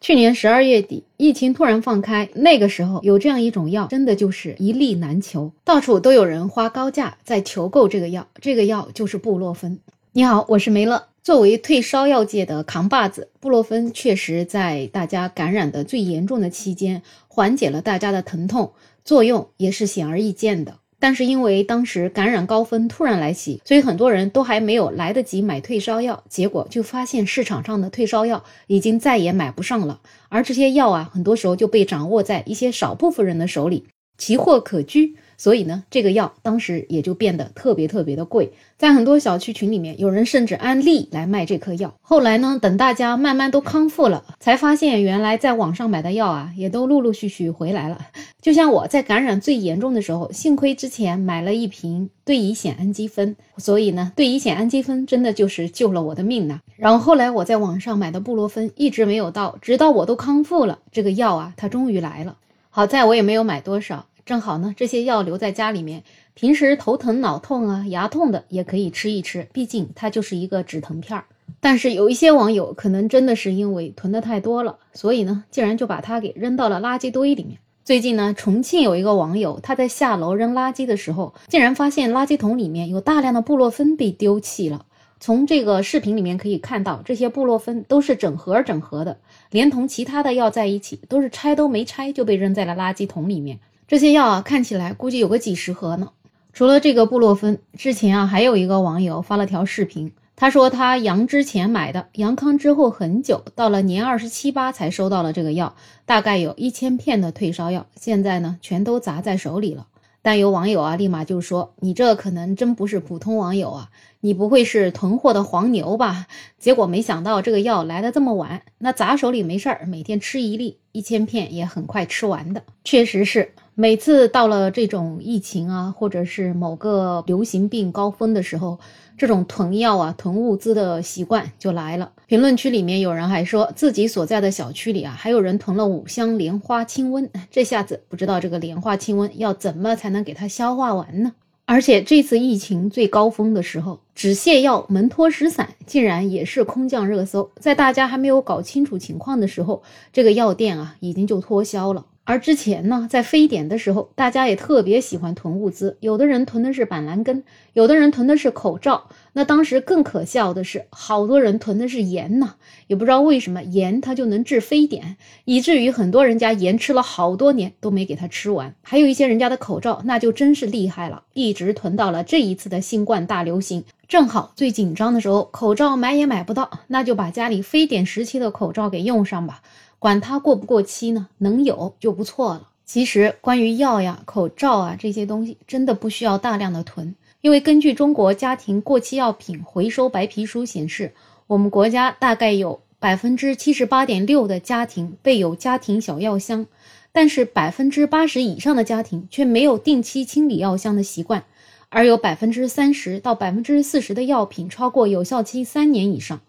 去年十二月底，疫情突然放开，那个时候有这样一种药，真的就是一粒难求，到处都有人花高价在求购这个药。这个药就是布洛芬。你好，我是梅乐。作为退烧药界的扛把子，布洛芬确实在大家感染的最严重的期间，缓解了大家的疼痛，作用也是显而易见的。但是因为当时感染高峰突然来袭，所以很多人都还没有来得及买退烧药，结果就发现市场上的退烧药已经再也买不上了。而这些药啊，很多时候就被掌握在一些少部分人的手里，奇货可居。所以呢，这个药当时也就变得特别特别的贵，在很多小区群里面，有人甚至安利来卖这颗药。后来呢，等大家慢慢都康复了，才发现原来在网上买的药啊，也都陆陆续续回来了。就像我在感染最严重的时候，幸亏之前买了一瓶对乙酰氨基酚，所以呢，对乙酰氨基酚真的就是救了我的命呐。然后后来我在网上买的布洛芬一直没有到，直到我都康复了，这个药啊，它终于来了。好在我也没有买多少。正好呢，这些药留在家里面，平时头疼脑痛啊、牙痛的也可以吃一吃，毕竟它就是一个止疼片儿。但是有一些网友可能真的是因为囤的太多了，所以呢，竟然就把它给扔到了垃圾堆里面。最近呢，重庆有一个网友，他在下楼扔垃圾的时候，竟然发现垃圾桶里面有大量的布洛芬被丢弃了。从这个视频里面可以看到，这些布洛芬都是整盒整盒的，连同其他的药在一起，都是拆都没拆就被扔在了垃圾桶里面。这些药啊，看起来估计有个几十盒呢。除了这个布洛芬，之前啊，还有一个网友发了条视频，他说他阳之前买的，阳康之后很久，到了年二十七八才收到了这个药，大概有一千片的退烧药，现在呢，全都砸在手里了。但有网友啊，立马就说：“你这可能真不是普通网友啊，你不会是囤货的黄牛吧？”结果没想到这个药来的这么晚，那砸手里没事儿，每天吃一粒，一千片也很快吃完的，确实是。每次到了这种疫情啊，或者是某个流行病高峰的时候，这种囤药啊、囤物资的习惯就来了。评论区里面有人还说自己所在的小区里啊，还有人囤了五箱莲花清瘟。这下子不知道这个莲花清瘟要怎么才能给它消化完呢？而且这次疫情最高峰的时候，止泻药门托石散竟然也是空降热搜，在大家还没有搞清楚情况的时候，这个药店啊已经就脱销了。而之前呢，在非典的时候，大家也特别喜欢囤物资，有的人囤的是板蓝根，有的人囤的是口罩。那当时更可笑的是，好多人囤的是盐呢，也不知道为什么盐它就能治非典，以至于很多人家盐吃了好多年都没给它吃完。还有一些人家的口罩，那就真是厉害了，一直囤到了这一次的新冠大流行，正好最紧张的时候，口罩买也买不到，那就把家里非典时期的口罩给用上吧。管它过不过期呢，能有就不错了。其实关于药呀、口罩啊这些东西，真的不需要大量的囤，因为根据中国家庭过期药品回收白皮书显示，我们国家大概有百分之七十八点六的家庭备有家庭小药箱，但是百分之八十以上的家庭却没有定期清理药箱的习惯，而有百分之三十到百分之四十的药品超过有效期三年以上。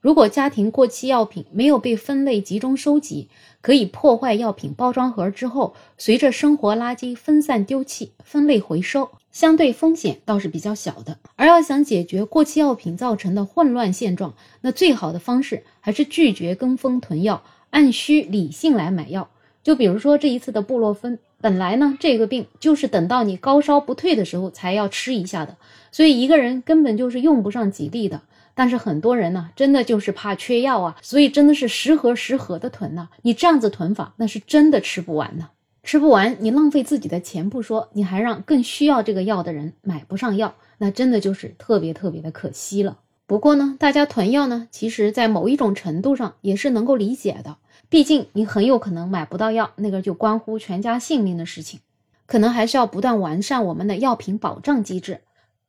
如果家庭过期药品没有被分类集中收集，可以破坏药品包装盒之后，随着生活垃圾分散丢弃，分类回收，相对风险倒是比较小的。而要想解决过期药品造成的混乱现状，那最好的方式还是拒绝跟风囤药，按需理性来买药。就比如说这一次的布洛芬，本来呢这个病就是等到你高烧不退的时候才要吃一下的，所以一个人根本就是用不上几粒的。但是很多人呢，真的就是怕缺药啊，所以真的是十盒十盒的囤呢。你这样子囤法，那是真的吃不完呢，吃不完，你浪费自己的钱不说，你还让更需要这个药的人买不上药，那真的就是特别特别的可惜了。不过呢，大家囤药呢，其实在某一种程度上也是能够理解的，毕竟你很有可能买不到药，那个就关乎全家性命的事情，可能还是要不断完善我们的药品保障机制。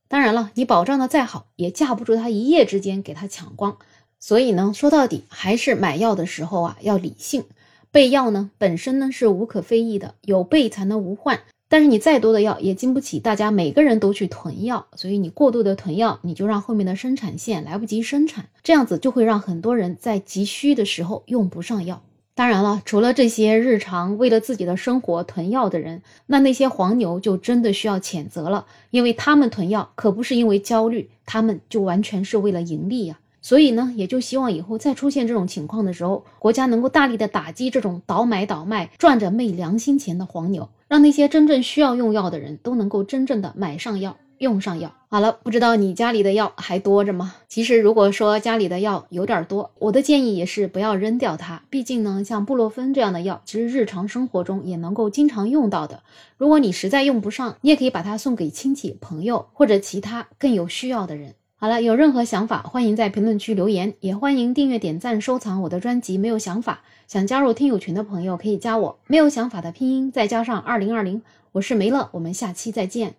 当然了，你保障的再好，也架不住他一夜之间给他抢光。所以呢，说到底还是买药的时候啊，要理性。备药呢，本身呢是无可非议的，有备才能无患。但是你再多的药也经不起大家每个人都去囤药，所以你过度的囤药，你就让后面的生产线来不及生产，这样子就会让很多人在急需的时候用不上药。当然了，除了这些日常为了自己的生活囤药的人，那那些黄牛就真的需要谴责了，因为他们囤药可不是因为焦虑，他们就完全是为了盈利呀。所以呢，也就希望以后再出现这种情况的时候，国家能够大力的打击这种倒买倒卖、赚着昧良心钱的黄牛，让那些真正需要用药的人都能够真正的买上药。用上药好了，不知道你家里的药还多着吗？其实如果说家里的药有点多，我的建议也是不要扔掉它。毕竟呢，像布洛芬这样的药，其实日常生活中也能够经常用到的。如果你实在用不上，你也可以把它送给亲戚、朋友或者其他更有需要的人。好了，有任何想法，欢迎在评论区留言，也欢迎订阅、点赞、收藏我的专辑。没有想法，想加入听友群的朋友可以加我。没有想法的拼音再加上二零二零，我是梅乐，我们下期再见。